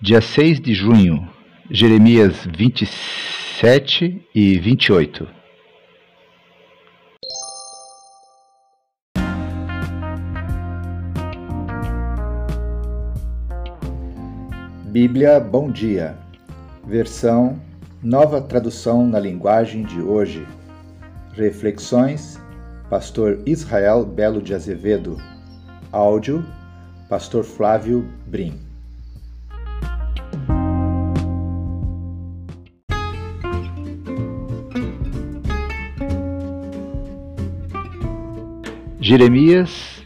Dia 6 de junho, Jeremias 27 e 28. Bíblia Bom Dia, versão Nova Tradução na Linguagem de Hoje. Reflexões, Pastor Israel Belo de Azevedo. Áudio, Pastor Flávio Brim. Jeremias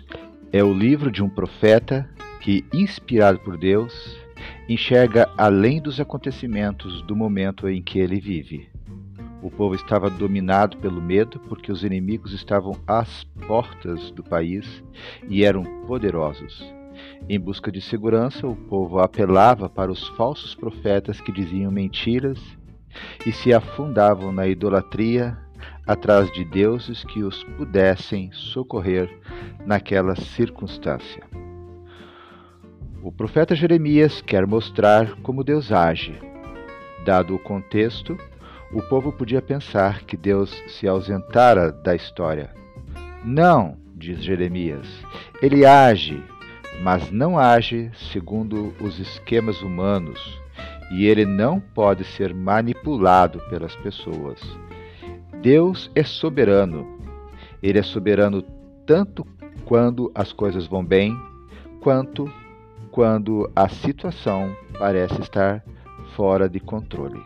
é o livro de um profeta que, inspirado por Deus, enxerga além dos acontecimentos do momento em que ele vive. O povo estava dominado pelo medo porque os inimigos estavam às portas do país e eram poderosos. Em busca de segurança, o povo apelava para os falsos profetas que diziam mentiras e se afundavam na idolatria atrás de deuses que os pudessem socorrer naquela circunstância. O profeta Jeremias quer mostrar como Deus age. Dado o contexto, o povo podia pensar que Deus se ausentara da história. Não, diz Jeremias, ele age, mas não age segundo os esquemas humanos, e ele não pode ser manipulado pelas pessoas. Deus é soberano. Ele é soberano tanto quando as coisas vão bem, quanto quando a situação parece estar fora de controle.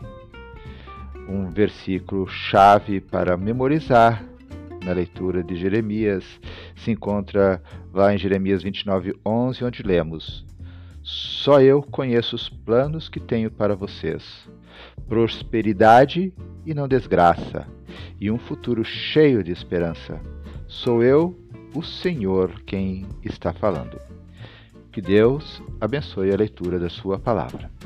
Um versículo chave para memorizar na leitura de Jeremias se encontra lá em Jeremias 29, 11, onde lemos: Só eu conheço os planos que tenho para vocês, prosperidade e não desgraça, e um futuro cheio de esperança. Sou eu, o Senhor, quem está falando. Que Deus abençoe a leitura da Sua palavra.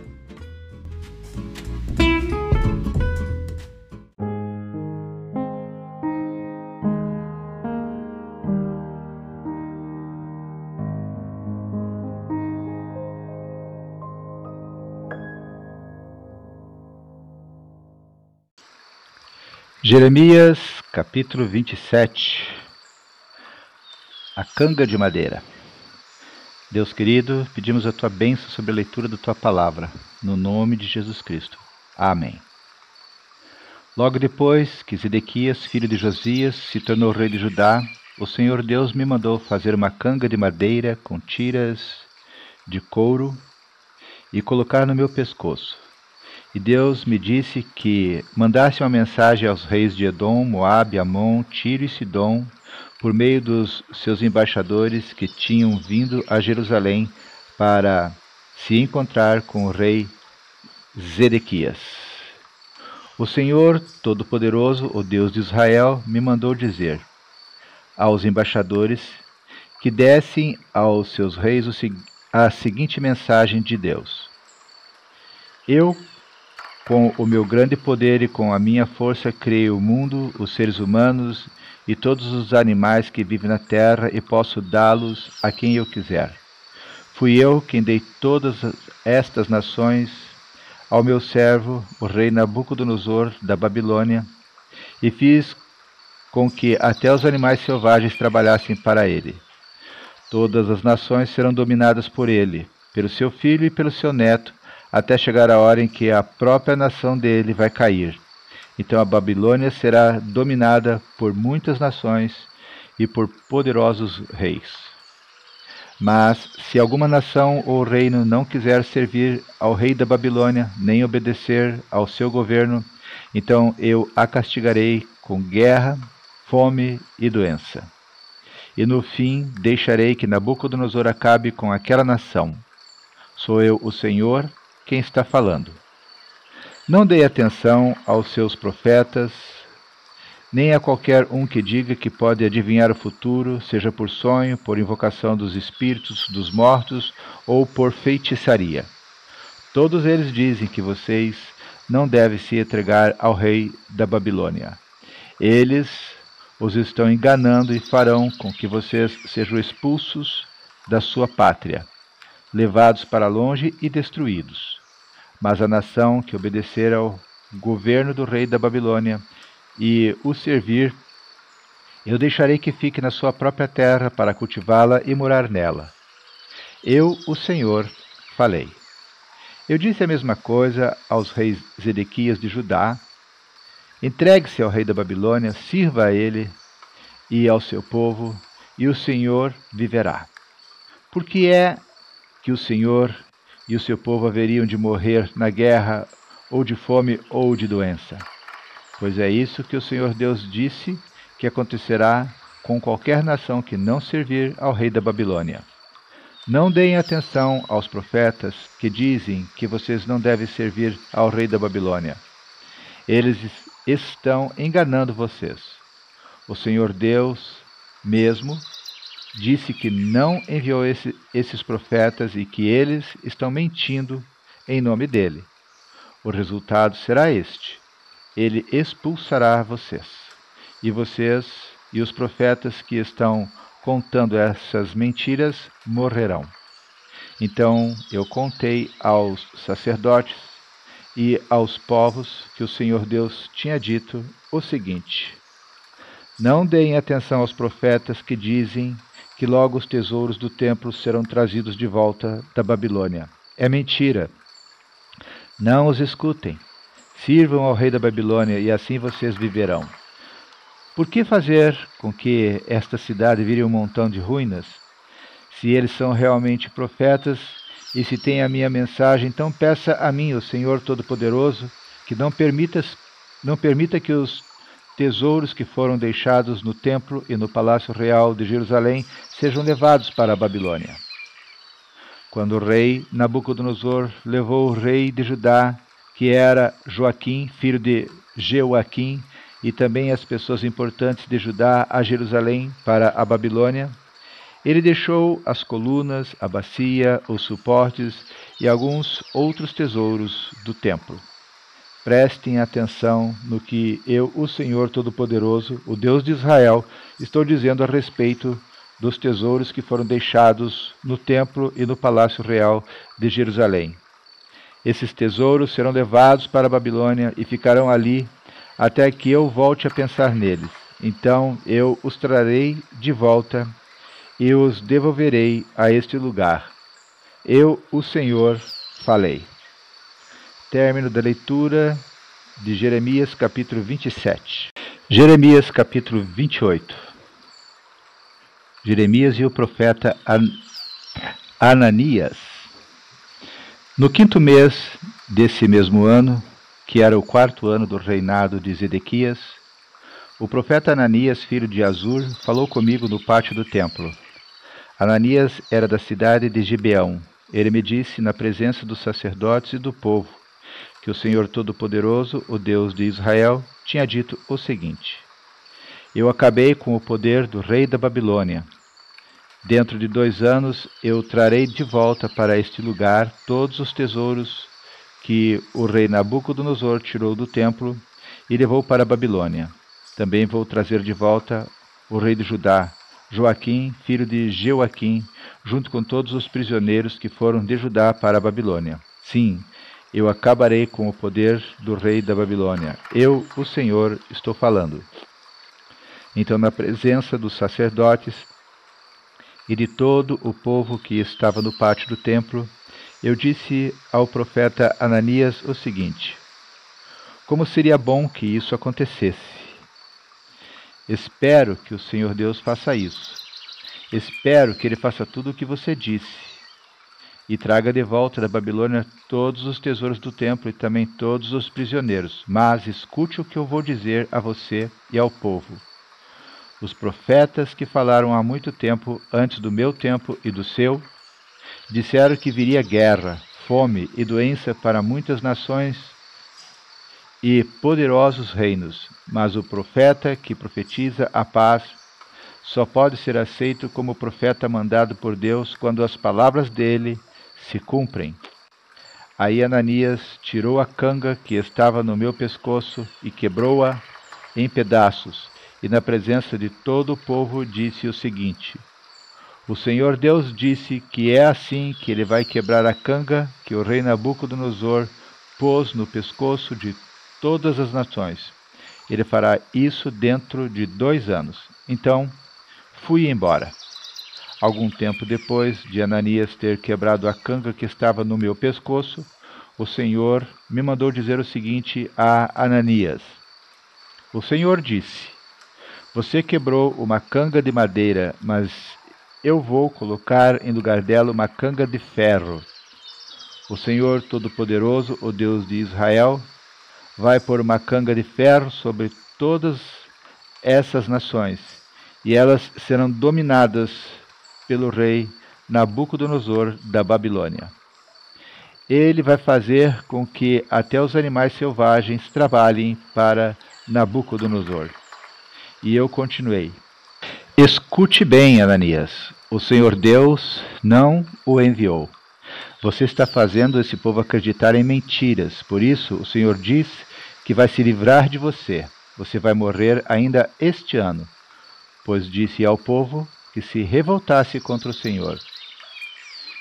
Jeremias capítulo 27 A canga de madeira Deus querido, pedimos a tua bênção sobre a leitura da tua palavra, no nome de Jesus Cristo. Amém. Logo depois que Zedequias, filho de Josias, se tornou rei de Judá, o Senhor Deus me mandou fazer uma canga de madeira com tiras de couro e colocar no meu pescoço e Deus me disse que mandasse uma mensagem aos reis de Edom, Moabe, Amon, Tiro e Sidom, por meio dos seus embaixadores que tinham vindo a Jerusalém para se encontrar com o rei Zedequias. O Senhor Todo-Poderoso, o Deus de Israel, me mandou dizer aos embaixadores que dessem aos seus reis a seguinte mensagem de Deus: Eu com o meu grande poder e com a minha força criei o mundo, os seres humanos e todos os animais que vivem na terra e posso dá-los a quem eu quiser. Fui eu quem dei todas estas nações ao meu servo, o rei Nabucodonosor da Babilônia, e fiz com que até os animais selvagens trabalhassem para ele. Todas as nações serão dominadas por ele, pelo seu filho e pelo seu neto, até chegar a hora em que a própria nação dele vai cair. Então a Babilônia será dominada por muitas nações e por poderosos reis. Mas se alguma nação ou reino não quiser servir ao rei da Babilônia, nem obedecer ao seu governo, então eu a castigarei com guerra, fome e doença. E no fim deixarei que Nabucodonosor acabe com aquela nação. Sou eu o Senhor, quem está falando. Não dê atenção aos seus profetas, nem a qualquer um que diga que pode adivinhar o futuro, seja por sonho, por invocação dos espíritos dos mortos ou por feitiçaria. Todos eles dizem que vocês não devem se entregar ao rei da Babilônia. Eles os estão enganando e farão com que vocês sejam expulsos da sua pátria. levados para longe e destruídos. Mas a nação que obedecer ao governo do rei da Babilônia e o servir, eu deixarei que fique na sua própria terra para cultivá-la e morar nela. Eu, o Senhor, falei. Eu disse a mesma coisa aos reis Zedequias de Judá. Entregue-se ao rei da Babilônia, sirva a ele e ao seu povo, e o Senhor viverá. Porque é que o Senhor e o seu povo haveriam de morrer na guerra, ou de fome, ou de doença. Pois é isso que o Senhor Deus disse que acontecerá com qualquer nação que não servir ao rei da Babilônia. Não deem atenção aos profetas que dizem que vocês não devem servir ao rei da Babilônia. Eles estão enganando vocês. O Senhor Deus mesmo disse que não enviou esse, esses profetas e que eles estão mentindo em nome dele. O resultado será este: ele expulsará vocês, e vocês e os profetas que estão contando essas mentiras morrerão. Então eu contei aos sacerdotes e aos povos que o Senhor Deus tinha dito o seguinte: Não deem atenção aos profetas que dizem que logo os tesouros do templo serão trazidos de volta da Babilônia. É mentira. Não os escutem. Sirvam ao rei da Babilônia e assim vocês viverão. Por que fazer com que esta cidade vire um montão de ruínas? Se eles são realmente profetas e se tem a minha mensagem, então peça a mim, o Senhor Todo-Poderoso, que não permita, não permita que os tesouros que foram deixados no templo e no palácio real de Jerusalém sejam levados para a Babilônia. Quando o rei Nabucodonosor levou o rei de Judá, que era Joaquim, filho de Jeoaquim, e também as pessoas importantes de Judá a Jerusalém para a Babilônia, ele deixou as colunas, a bacia, os suportes e alguns outros tesouros do templo. Prestem atenção no que eu, o Senhor Todo-Poderoso, o Deus de Israel, estou dizendo a respeito dos tesouros que foram deixados no templo e no palácio real de Jerusalém. Esses tesouros serão levados para a Babilônia e ficarão ali até que eu volte a pensar neles. Então eu os trarei de volta e os devolverei a este lugar. Eu, o Senhor, falei. Término da leitura de Jeremias capítulo 27. Jeremias capítulo 28. Jeremias e o profeta An Ananias. No quinto mês desse mesmo ano, que era o quarto ano do reinado de Zedequias, o profeta Ananias, filho de Azur, falou comigo no pátio do templo. Ananias era da cidade de Gibeão. Ele me disse, na presença dos sacerdotes e do povo, que o Senhor Todo-Poderoso, o Deus de Israel, tinha dito o seguinte: Eu acabei com o poder do rei da Babilônia. Dentro de dois anos eu trarei de volta para este lugar todos os tesouros que o rei Nabucodonosor tirou do templo e levou para a Babilônia. Também vou trazer de volta o rei de Judá, Joaquim, filho de Jeoaquim, junto com todos os prisioneiros que foram de Judá para a Babilônia. Sim, eu acabarei com o poder do rei da Babilônia. Eu, o Senhor, estou falando. Então, na presença dos sacerdotes e de todo o povo que estava no pátio do templo, eu disse ao profeta Ananias o seguinte: Como seria bom que isso acontecesse. Espero que o Senhor Deus faça isso. Espero que ele faça tudo o que você disse e traga de volta da Babilônia todos os tesouros do templo e também todos os prisioneiros. Mas escute o que eu vou dizer a você e ao povo. Os profetas que falaram há muito tempo, antes do meu tempo e do seu, disseram que viria guerra, fome e doença para muitas nações e poderosos reinos, mas o profeta que profetiza a paz só pode ser aceito como profeta mandado por Deus quando as palavras dele se cumprem. Aí Ananias tirou a canga que estava no meu pescoço e quebrou-a em pedaços, e na presença de todo o povo disse o seguinte: O Senhor Deus disse que é assim que ele vai quebrar a canga que o rei Nabucodonosor pôs no pescoço de todas as nações. Ele fará isso dentro de dois anos. Então fui embora. Algum tempo depois de Ananias ter quebrado a canga que estava no meu pescoço, o Senhor me mandou dizer o seguinte a Ananias: O Senhor disse: Você quebrou uma canga de madeira, mas eu vou colocar em lugar dela uma canga de ferro. O Senhor Todo-Poderoso, o Deus de Israel, vai pôr uma canga de ferro sobre todas essas nações, e elas serão dominadas pelo rei Nabucodonosor da Babilônia. Ele vai fazer com que até os animais selvagens trabalhem para Nabucodonosor. E eu continuei. Escute bem, Ananias. O Senhor Deus não o enviou. Você está fazendo esse povo acreditar em mentiras. Por isso, o Senhor diz que vai se livrar de você. Você vai morrer ainda este ano. Pois disse ao povo que se revoltasse contra o Senhor.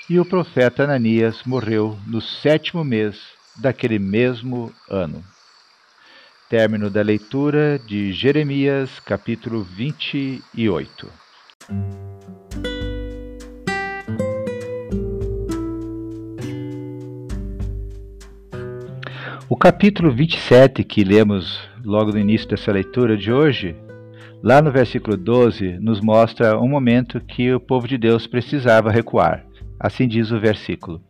E o profeta Ananias morreu no sétimo mês daquele mesmo ano. Término da leitura de Jeremias, capítulo 28. O capítulo 27, que lemos logo no início dessa leitura de hoje, lá no versículo 12, nos mostra um momento que o povo de Deus precisava recuar. Assim diz o versículo: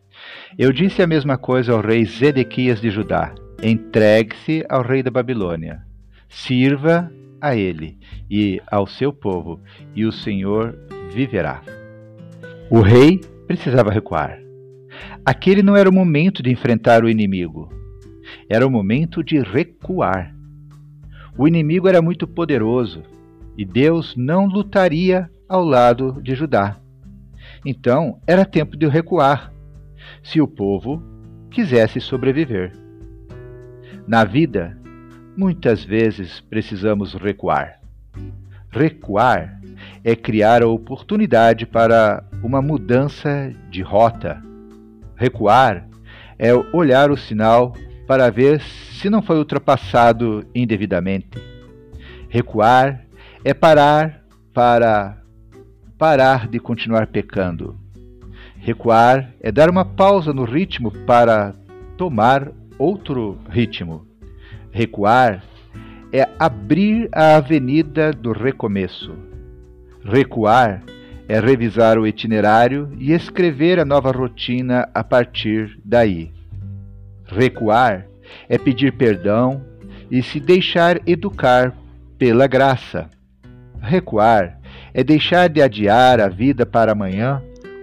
Eu disse a mesma coisa ao rei Zedequias de Judá Entregue-se ao rei da Babilônia, sirva a ele e ao seu povo, e o Senhor viverá. O rei precisava recuar. Aquele não era o momento de enfrentar o inimigo, era o momento de recuar. O inimigo era muito poderoso e Deus não lutaria ao lado de Judá. Então era tempo de recuar, se o povo quisesse sobreviver. Na vida, muitas vezes precisamos recuar. Recuar é criar a oportunidade para uma mudança de rota. Recuar é olhar o sinal para ver se não foi ultrapassado indevidamente. Recuar é parar para parar de continuar pecando. Recuar é dar uma pausa no ritmo para tomar outro ritmo. Recuar é abrir a avenida do recomeço. Recuar é revisar o itinerário e escrever a nova rotina a partir daí. Recuar é pedir perdão e se deixar educar pela graça. Recuar é deixar de adiar a vida para amanhã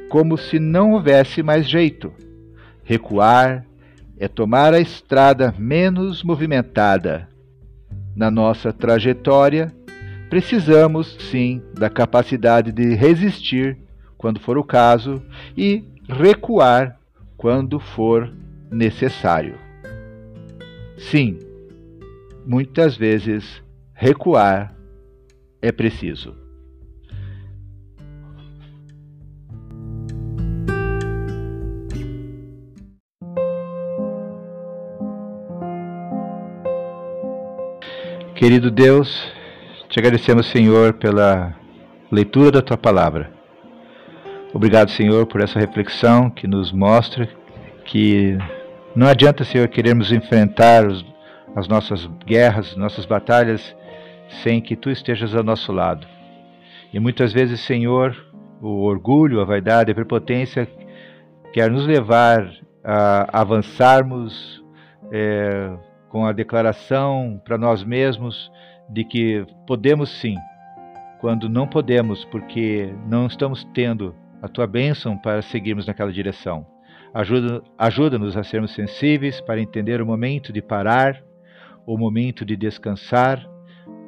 como se não houvesse mais jeito. Recuar é tomar a estrada menos movimentada. Na nossa trajetória, precisamos sim da capacidade de resistir quando for o caso e recuar quando for necessário. Sim, muitas vezes recuar é preciso. Querido Deus, te agradecemos, Senhor, pela leitura da tua palavra. Obrigado, Senhor, por essa reflexão que nos mostra que não adianta, Senhor, querermos enfrentar as nossas guerras, nossas batalhas, sem que tu estejas ao nosso lado. E muitas vezes, Senhor, o orgulho, a vaidade, a prepotência quer nos levar a avançarmos. É, com a declaração para nós mesmos de que podemos sim, quando não podemos, porque não estamos tendo a tua bênção para seguirmos naquela direção. Ajuda-nos ajuda a sermos sensíveis para entender o momento de parar, o momento de descansar,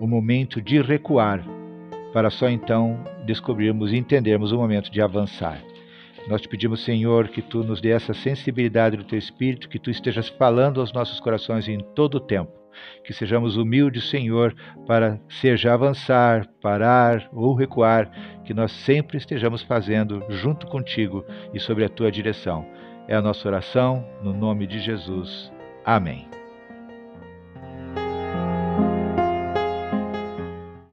o momento de recuar, para só então descobrirmos e entendermos o momento de avançar. Nós te pedimos, Senhor, que tu nos dê essa sensibilidade do teu espírito, que tu estejas falando aos nossos corações em todo o tempo. Que sejamos humildes, Senhor, para seja avançar, parar ou recuar, que nós sempre estejamos fazendo junto contigo e sobre a tua direção. É a nossa oração, no nome de Jesus. Amém.